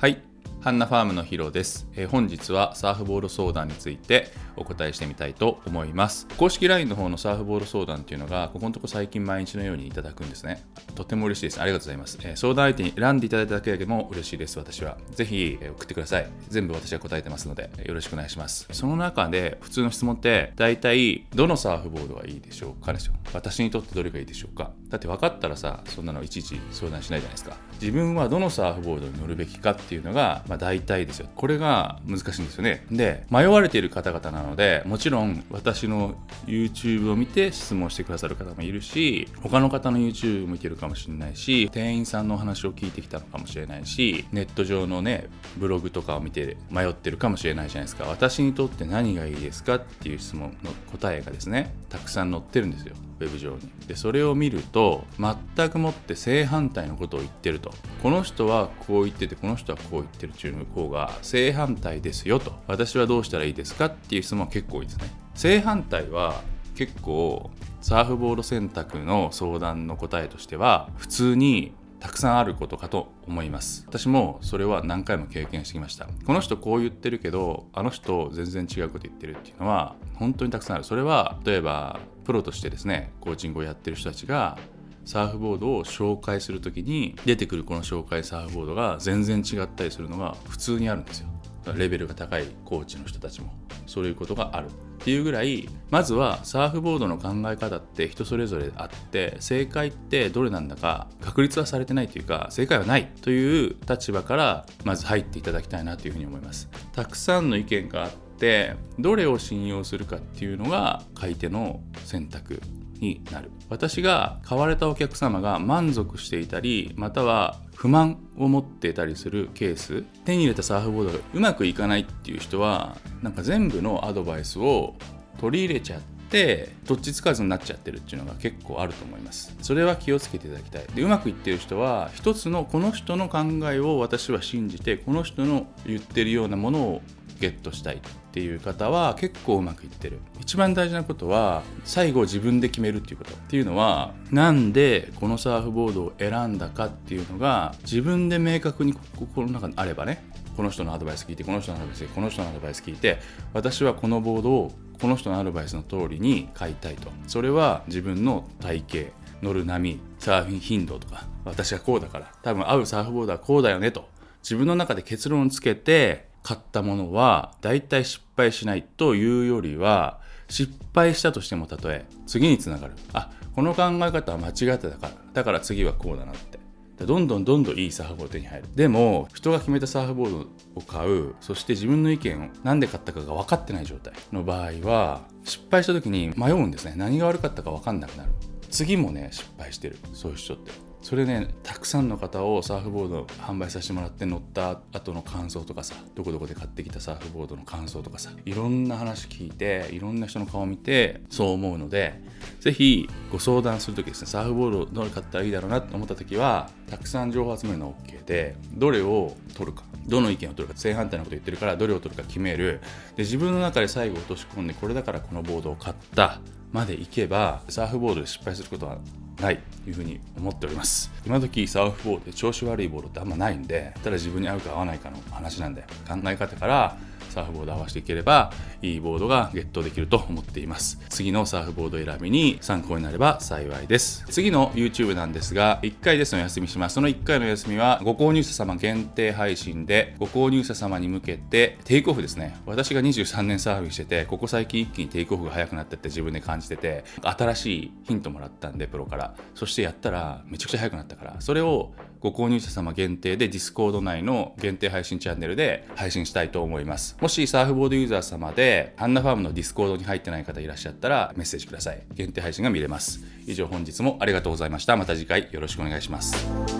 はい。ハンナファームのヒロです、えー、本日はサーフボード相談についてお答えしてみたいと思います。公式 LINE の方のサーフボード相談っていうのがここのとこ最近毎日のようにいただくんですね。とても嬉しいです。ありがとうございます、えー、相談相手に選んでいただいただけでも嬉しいです。私は。ぜひ、え、送ってください。全部私は答えてますのでよろしくお願いします。その中で普通の質問って大体どのサーフボードがいいでしょうかですよ。私にとってどれがいいでしょうか。だって分かったらさそんなのいちいち相談しないじゃないですか。自分はどのサーフボードに乗るべきかっていうのが、まあ、大体ですよ。これが難しいんですよね。で迷われている方々なのでもちろん私の YouTube を見て質問してくださる方もいるし他の方の YouTube を見てるかもしれないし店員さんのお話を聞いてきたのかもしれないしネット上のねブログとかを見て迷ってるかもしれないじゃないですか。私にとって何がいいですかっていう質問の答えがですねたくさん載ってるんですよ。ウェブ上に。でそれを見ると全くもって正反対のことを言ってると。この人はこう言っててこの人はこう言ってるっていう方が正反対ですよと。私はどうしたらいいですかっていう質問は結構多いですね。正反対は結構サーフボード選択の相談の答えとしては普通にたくさんあることかと思います。私もそれは何回も経験してきました。この人こう言ってるけどあの人全然違うこと言ってるっていうのは本当にたくさんある。それは例えばプロとしてですねコーチングをやってる人たちがサーフボードを紹介する時に出てくるこの紹介サーフボードが全然違ったりするのが普通にあるんですよ。レベルが高いコーチの人たちも。そういうことがある。っていうぐらいまずはサーフボードの考え方って人それぞれあって正解ってどれなんだか確立はされてないというか正解はないという立場からまず入っていただきたいなというふうに思います。たくさんの意見があってどれを信用するかっていうのが買い手の選択。になる。私が買われたお客様が満足していたりまたは不満を持っていたりするケース手に入れたサーフボードがうまくいかないっていう人はなんか全部のアドバイスを取り入れちゃってどっちつかずになっちゃってるっていうのが結構あると思います。それは気をつけていただきたい。でうまくいってる人は一つのこの人の考えを私は信じてこの人の言ってるようなものをゲットしたいっていう方は結構うまくいってる。一番大事なことは最後自分で決めるっていうことっていうのはなんでこのサーフボードを選んだかっていうのが自分で明確に心の中にあればねこの人のアドバイス聞いてこの人のアドバイス聞いてこの人のアドバイス聞いて私はこのボードをこの人のアドバイスの通りに買いたいと。それは自分の体型乗る波サーフィン頻度とか私はこうだから多分合うサーフボードはこうだよねと自分の中で結論をつけて買ったものは大体失敗しないというよりは失敗したとしてもたとえ次につながる。あこの考え方は間違ってたからだから次はこうだなって。どんどんどんどんいいサーフボード手に入る。でも人が決めたサーフボードを買うそして自分の意見を何で買ったかが分かってない状態の場合は失敗した時に迷うんですね。何が悪かったか分かんなくなる。次もね失敗してる。そういう人って。それねたくさんの方をサーフボード販売させてもらって乗った後の感想とかさどこどこで買ってきたサーフボードの感想とかさいろんな話聞いていろんな人の顔を見てそう思うので是非ご相談する時ですねサーフボードどれ買ったらいいだろうなって思った時はたくさん情報を集めるのは OK でどれを取るかどの意見を取るか正反対のこと言ってるからどれを取るか決める。で自分の中で最後落とし込んでこれだからこのボードを買ったまでいけばサーフボードで失敗することはないというふうに思っております。今時サーフボードで調子悪いボールってあんまないんでただ自分に合うか合わないかの話なんで考え方からサーフボード合わせていければいいボードがゲットできると思っています。次のサーフボード選びに参考になれば幸いです。次の YouTube なんですが1回ですの休みします。その1回の休みはご購入者様限定配信でご購入者様に向けてテイクオフですね。私が23年サーフィンしててここ最近一気にテイクオフが早くなったって自分で感じてて新しいヒントもらったんでプロから。そしてやったらめちゃくちゃ早くなったからそれをご購入者様限定で Discord 内の限定配信チャンネルで配信したいと思います。もしサーフボードユーザー様でハンナファームの Discord に入ってない方いらっしゃったらメッセージください。限定配信が見れます。以上本日もありがとうございました。また次回よろしくお願いします。